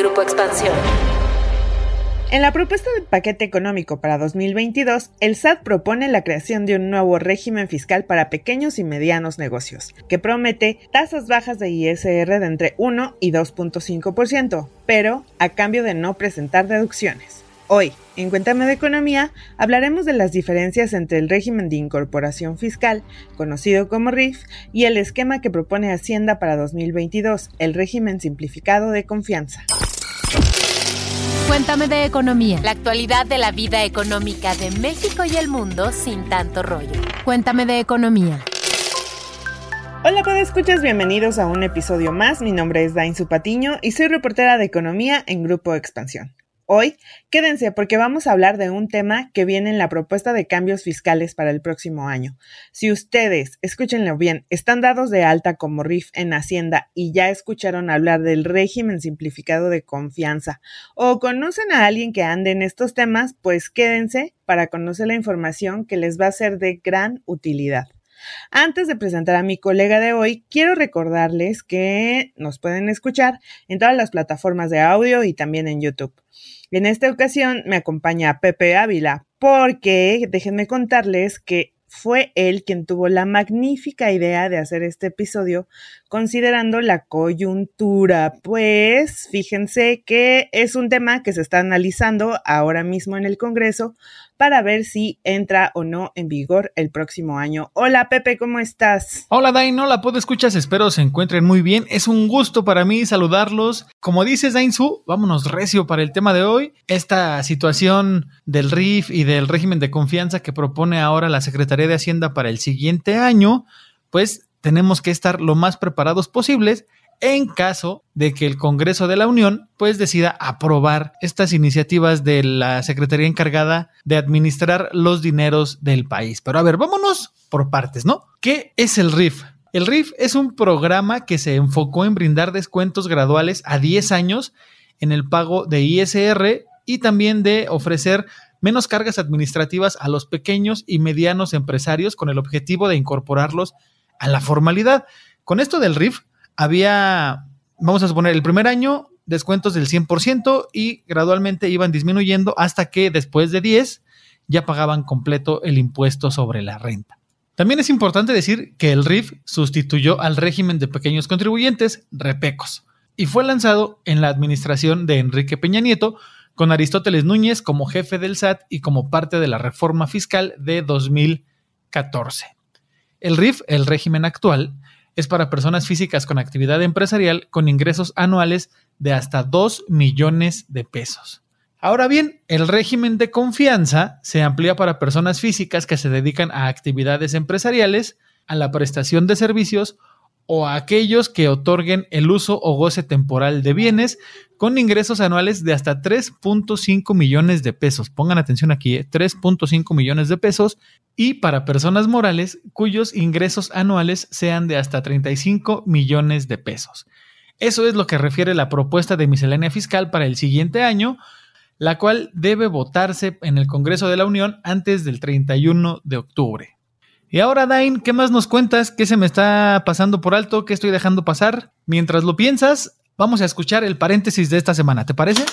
Grupo Expansión. En la propuesta del paquete económico para 2022, el SAT propone la creación de un nuevo régimen fiscal para pequeños y medianos negocios, que promete tasas bajas de ISR de entre 1 y 2.5%, pero a cambio de no presentar deducciones. Hoy, en Cuéntame de Economía, hablaremos de las diferencias entre el régimen de incorporación fiscal, conocido como RIF, y el esquema que propone Hacienda para 2022, el régimen simplificado de confianza. Cuéntame de economía. La actualidad de la vida económica de México y el mundo sin tanto rollo. Cuéntame de economía. Hola, escuchas, bienvenidos a un episodio más. Mi nombre es Dain Patiño y soy reportera de economía en Grupo Expansión. Hoy, quédense porque vamos a hablar de un tema que viene en la propuesta de cambios fiscales para el próximo año. Si ustedes, escúchenlo bien, están dados de alta como RIF en Hacienda y ya escucharon hablar del régimen simplificado de confianza o conocen a alguien que ande en estos temas, pues quédense para conocer la información que les va a ser de gran utilidad. Antes de presentar a mi colega de hoy, quiero recordarles que nos pueden escuchar en todas las plataformas de audio y también en YouTube. En esta ocasión me acompaña Pepe Ávila, porque déjenme contarles que fue él quien tuvo la magnífica idea de hacer este episodio considerando la coyuntura, pues fíjense que es un tema que se está analizando ahora mismo en el Congreso para ver si entra o no en vigor el próximo año. Hola Pepe, ¿cómo estás? Hola Dain, hola, puedo escuchas, espero se encuentren muy bien. Es un gusto para mí saludarlos. Como dices Su, vámonos recio para el tema de hoy. Esta situación del RIF y del régimen de confianza que propone ahora la Secretaría de Hacienda para el siguiente año, pues tenemos que estar lo más preparados posibles en caso de que el Congreso de la Unión pues decida aprobar estas iniciativas de la Secretaría encargada de administrar los dineros del país. Pero a ver, vámonos por partes, ¿no? ¿Qué es el RIF? El RIF es un programa que se enfocó en brindar descuentos graduales a 10 años en el pago de ISR y también de ofrecer menos cargas administrativas a los pequeños y medianos empresarios con el objetivo de incorporarlos a la formalidad. Con esto del RIF, había, vamos a suponer, el primer año descuentos del 100% y gradualmente iban disminuyendo hasta que después de 10 ya pagaban completo el impuesto sobre la renta. También es importante decir que el RIF sustituyó al régimen de pequeños contribuyentes, REPECOS, y fue lanzado en la administración de Enrique Peña Nieto, con Aristóteles Núñez como jefe del SAT y como parte de la reforma fiscal de 2014. El RIF, el régimen actual, es para personas físicas con actividad empresarial con ingresos anuales de hasta 2 millones de pesos. Ahora bien, el régimen de confianza se amplía para personas físicas que se dedican a actividades empresariales, a la prestación de servicios o a aquellos que otorguen el uso o goce temporal de bienes con ingresos anuales de hasta 3.5 millones de pesos. Pongan atención aquí, 3.5 ¿eh? millones de pesos y para personas morales cuyos ingresos anuales sean de hasta 35 millones de pesos. Eso es lo que refiere la propuesta de miscelánea fiscal para el siguiente año, la cual debe votarse en el Congreso de la Unión antes del 31 de octubre. Y ahora, Dain, ¿qué más nos cuentas? ¿Qué se me está pasando por alto? ¿Qué estoy dejando pasar? Mientras lo piensas, vamos a escuchar el paréntesis de esta semana, ¿te parece?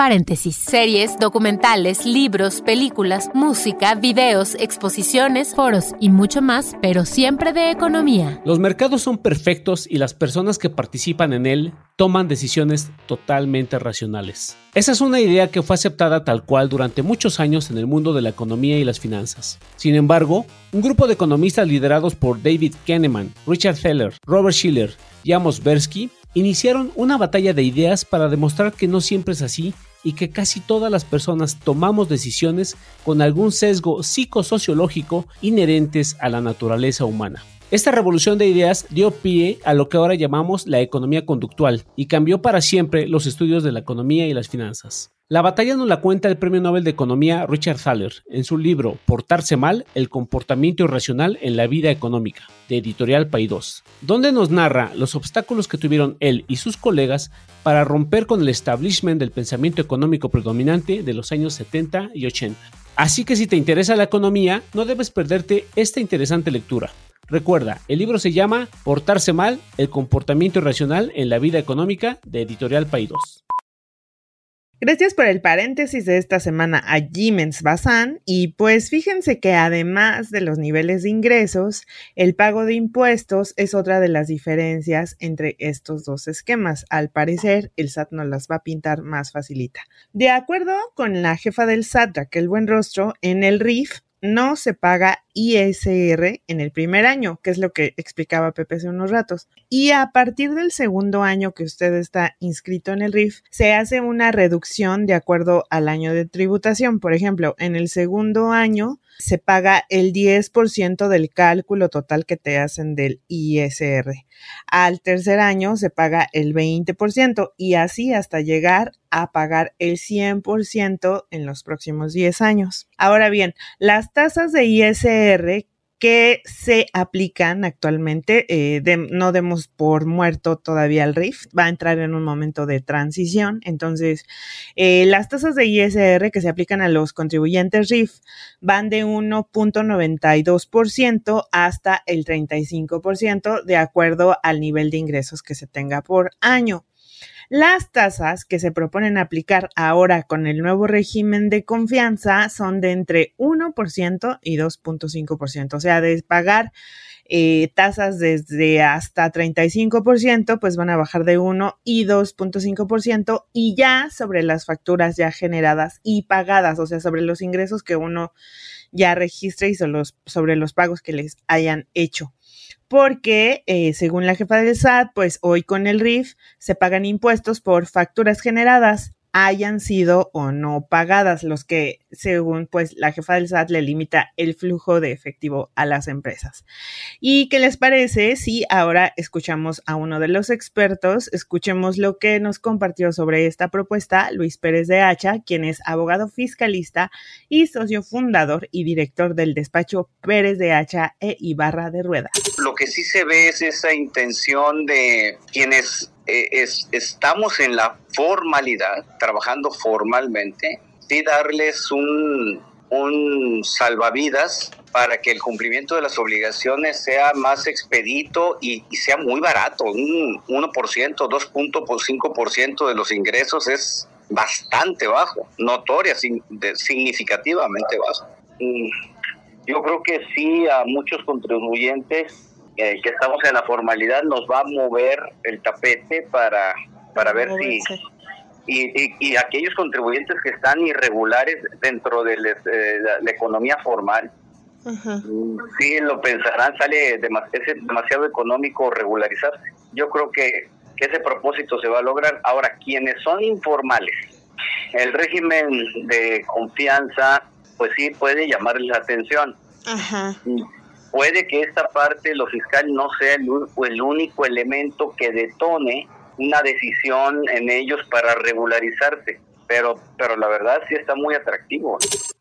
Paréntesis. Series, documentales, libros, películas, música, videos, exposiciones, foros y mucho más, pero siempre de economía. Los mercados son perfectos y las personas que participan en él toman decisiones totalmente racionales. Esa es una idea que fue aceptada tal cual durante muchos años en el mundo de la economía y las finanzas. Sin embargo, un grupo de economistas liderados por David Kahneman, Richard Feller, Robert Schiller y Amos Bersky iniciaron una batalla de ideas para demostrar que no siempre es así y que casi todas las personas tomamos decisiones con algún sesgo psicosociológico inherentes a la naturaleza humana. Esta revolución de ideas dio pie a lo que ahora llamamos la economía conductual y cambió para siempre los estudios de la economía y las finanzas. La batalla nos la cuenta el premio Nobel de Economía Richard Thaler en su libro Portarse mal, el comportamiento irracional en la vida económica, de editorial Paidós, donde nos narra los obstáculos que tuvieron él y sus colegas para romper con el establishment del pensamiento económico predominante de los años 70 y 80. Así que si te interesa la economía, no debes perderte esta interesante lectura. Recuerda, el libro se llama Portarse mal, el comportamiento irracional en la vida económica de Editorial Paidós. Gracias por el paréntesis de esta semana a Jimens Bazán y pues fíjense que además de los niveles de ingresos, el pago de impuestos es otra de las diferencias entre estos dos esquemas. Al parecer, el SAT nos las va a pintar más facilita. De acuerdo con la jefa del SAT, Raquel Buenrostro, en el RIF no se paga ISR en el primer año, que es lo que explicaba Pepe hace unos ratos. Y a partir del segundo año que usted está inscrito en el RIF, se hace una reducción de acuerdo al año de tributación. Por ejemplo, en el segundo año se paga el 10% del cálculo total que te hacen del ISR. Al tercer año se paga el 20% y así hasta llegar a pagar el 100% en los próximos 10 años. Ahora bien, las tasas de ISR que se aplican actualmente. Eh, no demos por muerto todavía el RIF, va a entrar en un momento de transición. Entonces, eh, las tasas de ISR que se aplican a los contribuyentes RIF van de 1.92% hasta el 35% de acuerdo al nivel de ingresos que se tenga por año. Las tasas que se proponen aplicar ahora con el nuevo régimen de confianza son de entre 1% y 2.5%, o sea, de pagar eh, tasas desde hasta 35%, pues van a bajar de 1 y 2.5% y ya sobre las facturas ya generadas y pagadas, o sea, sobre los ingresos que uno ya registra y sobre los pagos que les hayan hecho porque eh, según la jefa del SAT, pues hoy con el RIF se pagan impuestos por facturas generadas hayan sido o no pagadas, los que según pues la jefa del SAT le limita el flujo de efectivo a las empresas. ¿Y qué les parece si ahora escuchamos a uno de los expertos? Escuchemos lo que nos compartió sobre esta propuesta Luis Pérez de Hacha, quien es abogado fiscalista y socio fundador y director del despacho Pérez de Hacha e Ibarra de Rueda. Lo que sí se ve es esa intención de quienes eh, estamos en la formalidad, trabajando formalmente, y darles un, un salvavidas para que el cumplimiento de las obligaciones sea más expedito y, sea muy barato. Un 1%, 2.5% de los ingresos es bastante bajo, notoria, significativamente bajo. Mm, yo creo que sí a muchos contribuyentes que estamos en la formalidad nos va a mover el tapete para, para ver si... Y, y, aquellos contribuyentes que están irregulares dentro de la, economía formal, uh sí lo pensarán, sale es demasiado económico regularizarse. Yo creo que, que ese propósito se va a lograr. Ahora, quienes son informales, el régimen de confianza, pues sí puede llamarles la atención. Ajá puede que esta parte, lo fiscal, no sea el, el único elemento que detone una decisión en ellos para regularizarse, pero, pero la verdad sí está muy atractivo.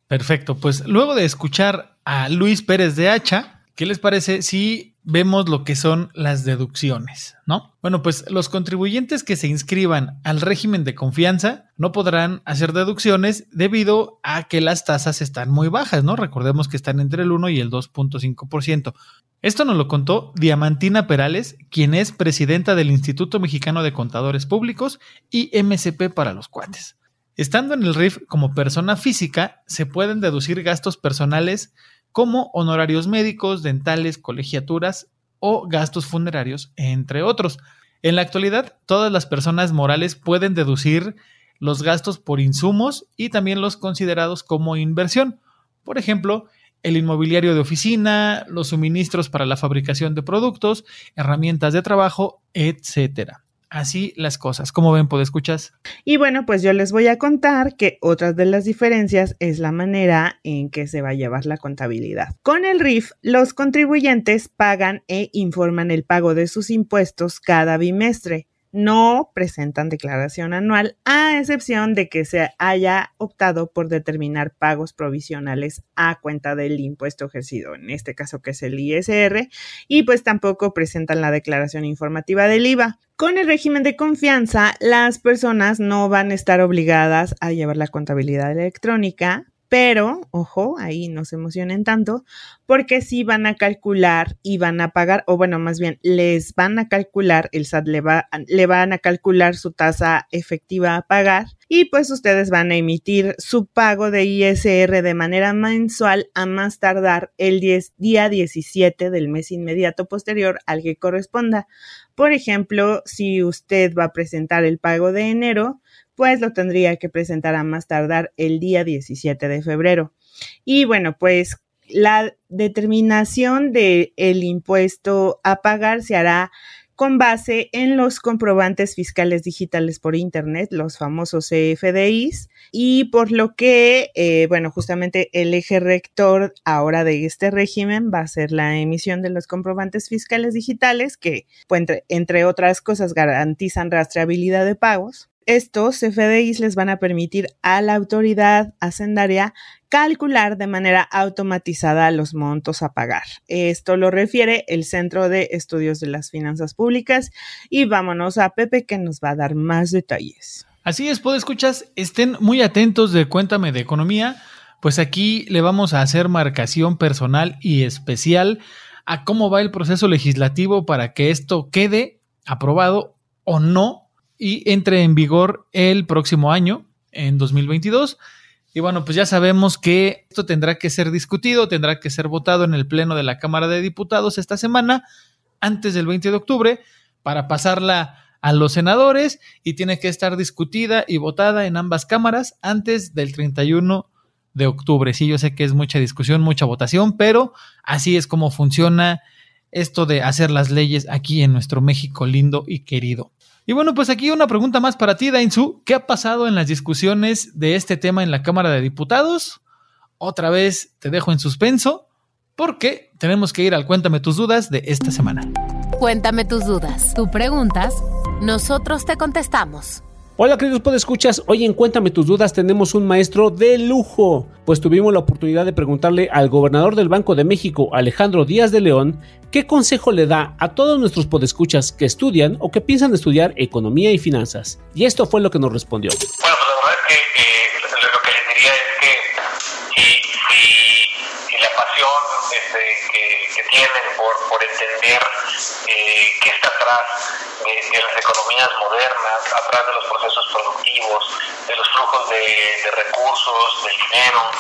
Perfecto, pues luego de escuchar a Luis Pérez de Hacha, ¿qué les parece si vemos lo que son las deducciones, ¿no? Bueno, pues los contribuyentes que se inscriban al régimen de confianza no podrán hacer deducciones debido a que las tasas están muy bajas, ¿no? Recordemos que están entre el 1 y el 2.5%. Esto nos lo contó Diamantina Perales, quien es presidenta del Instituto Mexicano de Contadores Públicos y MCP para los cuates. Estando en el RIF como persona física, se pueden deducir gastos personales como honorarios médicos, dentales, colegiaturas o gastos funerarios, entre otros. En la actualidad, todas las personas morales pueden deducir los gastos por insumos y también los considerados como inversión. Por ejemplo, el inmobiliario de oficina, los suministros para la fabricación de productos, herramientas de trabajo, etcétera así las cosas. ¿Cómo ven, escuchas? Y bueno, pues yo les voy a contar que otra de las diferencias es la manera en que se va a llevar la contabilidad. Con el RIF, los contribuyentes pagan e informan el pago de sus impuestos cada bimestre no presentan declaración anual, a excepción de que se haya optado por determinar pagos provisionales a cuenta del impuesto ejercido, en este caso que es el ISR, y pues tampoco presentan la declaración informativa del IVA. Con el régimen de confianza, las personas no van a estar obligadas a llevar la contabilidad electrónica, pero, ojo, ahí no se emocionen tanto, porque sí van a calcular y van a pagar, o bueno, más bien, les van a calcular, el SAT le, va, le van a calcular su tasa efectiva a pagar y pues ustedes van a emitir su pago de ISR de manera mensual a más tardar el día 17 del mes inmediato posterior al que corresponda. Por ejemplo, si usted va a presentar el pago de enero, pues lo tendría que presentar a más tardar el día 17 de febrero. Y bueno, pues la determinación del el impuesto a pagar se hará con base en los comprobantes fiscales digitales por Internet, los famosos CFDIs, y por lo que, eh, bueno, justamente el eje rector ahora de este régimen va a ser la emisión de los comprobantes fiscales digitales que, pues, entre otras cosas, garantizan rastreabilidad de pagos. Estos CFDIs les van a permitir a la autoridad hacendaria calcular de manera automatizada los montos a pagar. Esto lo refiere el Centro de Estudios de las Finanzas Públicas y vámonos a Pepe que nos va a dar más detalles. Así es, escuchas, estén muy atentos de Cuéntame de Economía, pues aquí le vamos a hacer marcación personal y especial a cómo va el proceso legislativo para que esto quede aprobado o no y entre en vigor el próximo año, en 2022. Y bueno, pues ya sabemos que esto tendrá que ser discutido, tendrá que ser votado en el Pleno de la Cámara de Diputados esta semana, antes del 20 de octubre, para pasarla a los senadores y tiene que estar discutida y votada en ambas cámaras antes del 31 de octubre. Sí, yo sé que es mucha discusión, mucha votación, pero así es como funciona esto de hacer las leyes aquí en nuestro México lindo y querido. Y bueno, pues aquí una pregunta más para ti, Dainzu. ¿Qué ha pasado en las discusiones de este tema en la Cámara de Diputados? Otra vez te dejo en suspenso porque tenemos que ir al Cuéntame tus dudas de esta semana. Cuéntame tus dudas. Tú preguntas, nosotros te contestamos. Hola queridos podescuchas, hoy en Cuéntame tus dudas tenemos un maestro de lujo, pues tuvimos la oportunidad de preguntarle al gobernador del Banco de México, Alejandro Díaz de León, qué consejo le da a todos nuestros podescuchas que estudian o que piensan estudiar economía y finanzas. Y esto fue lo que nos respondió. Bueno, pues la verdad es que eh, lo que les diría es que si, la pasión este, que, tienen por, entender eh, qué está atrás de, las economías modernas, atrás de los procesos productivos, de los flujos de, de recursos, del dinero,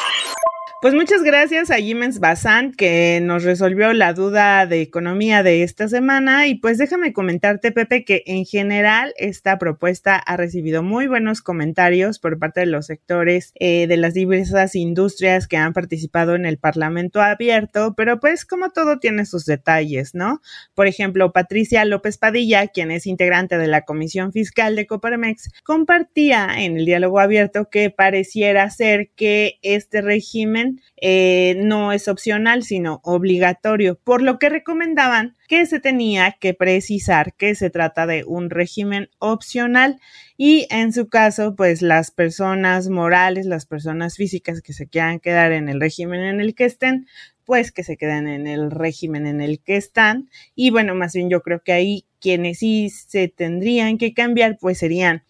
pues muchas gracias a Jimens Bazán que nos resolvió la duda de economía de esta semana y pues déjame comentarte Pepe que en general esta propuesta ha recibido muy buenos comentarios por parte de los sectores eh, de las diversas industrias que han participado en el Parlamento abierto, pero pues como todo tiene sus detalles, ¿no? Por ejemplo, Patricia López Padilla, quien es integrante de la Comisión Fiscal de Coparmex, compartía en el diálogo abierto que pareciera ser que este régimen eh, no es opcional, sino obligatorio, por lo que recomendaban que se tenía que precisar que se trata de un régimen opcional y en su caso, pues las personas morales, las personas físicas que se quieran quedar en el régimen en el que estén, pues que se queden en el régimen en el que están. Y bueno, más bien yo creo que ahí quienes sí se tendrían que cambiar, pues serían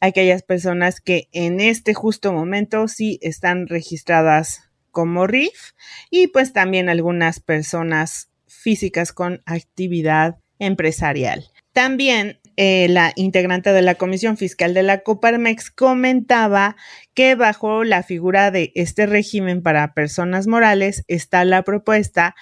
aquellas personas que en este justo momento sí están registradas como RIF y pues también algunas personas físicas con actividad empresarial. También eh, la integrante de la Comisión Fiscal de la Coparmex comentaba que bajo la figura de este régimen para personas morales está la propuesta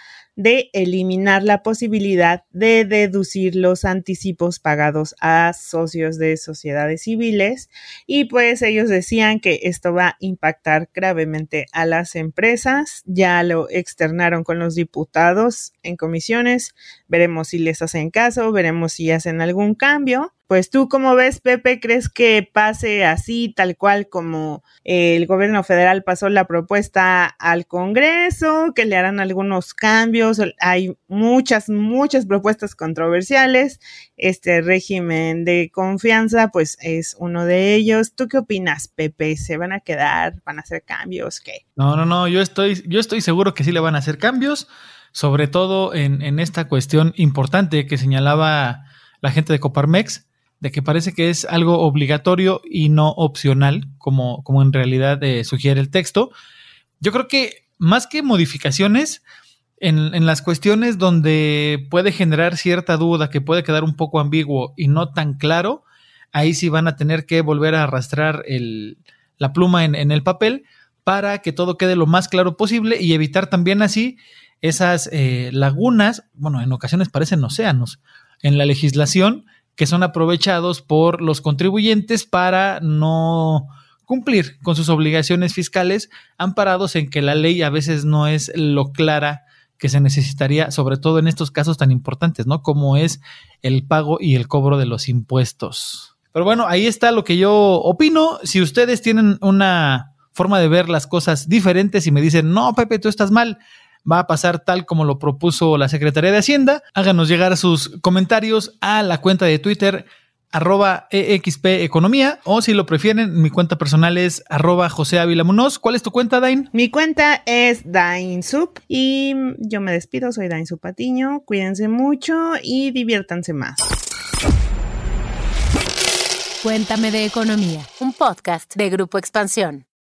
de eliminar la posibilidad de deducir los anticipos pagados a socios de sociedades civiles. Y pues ellos decían que esto va a impactar gravemente a las empresas, ya lo externaron con los diputados en comisiones, veremos si les hacen caso, veremos si hacen algún cambio pues tú, como ves, Pepe, crees que pase así, tal cual como el gobierno federal pasó la propuesta al Congreso, que le harán algunos cambios? Hay muchas, muchas propuestas controversiales. Este régimen de confianza, pues es uno de ellos. ¿Tú qué opinas, Pepe? ¿Se van a quedar? ¿Van a hacer cambios? ¿Qué? No, no, no, yo estoy, yo estoy seguro que sí le van a hacer cambios, sobre todo en esta cuestión importante que señalaba la gente de Coparmex de que parece que es algo obligatorio y no opcional, como, como en realidad eh, sugiere el texto, Yo creo que más que modificaciones, en, en, las cuestiones donde puede generar cierta duda, que puede quedar un poco ambiguo y no tan claro, ahí sí van a tener que volver a arrastrar el, la pluma en, en, el papel para que todo quede lo más claro posible y evitar también así esas eh, lagunas, bueno, en ocasiones parecen océanos, en la legislación que son aprovechados por los contribuyentes para no cumplir con sus obligaciones fiscales, amparados en que la ley a veces no es lo clara que se necesitaría, sobre todo en estos casos tan importantes, ¿no? Como es el pago y el cobro de los impuestos. Pero bueno, ahí está lo que yo opino. Si ustedes tienen una forma de ver las cosas diferentes y me dicen, no, Pepe, tú estás mal, va a pasar tal como lo propuso la Secretaría de Hacienda, háganos llegar sus comentarios a la cuenta de Twitter arroba EXP Economía o si lo prefieren, mi cuenta personal es arroba José Ávila Munoz. ¿Cuál es tu cuenta, Dain? Mi cuenta es DainSup y yo me despido, soy Dain Patiño. Cuídense mucho y diviértanse más. Cuéntame de Economía, un podcast de Grupo Expansión.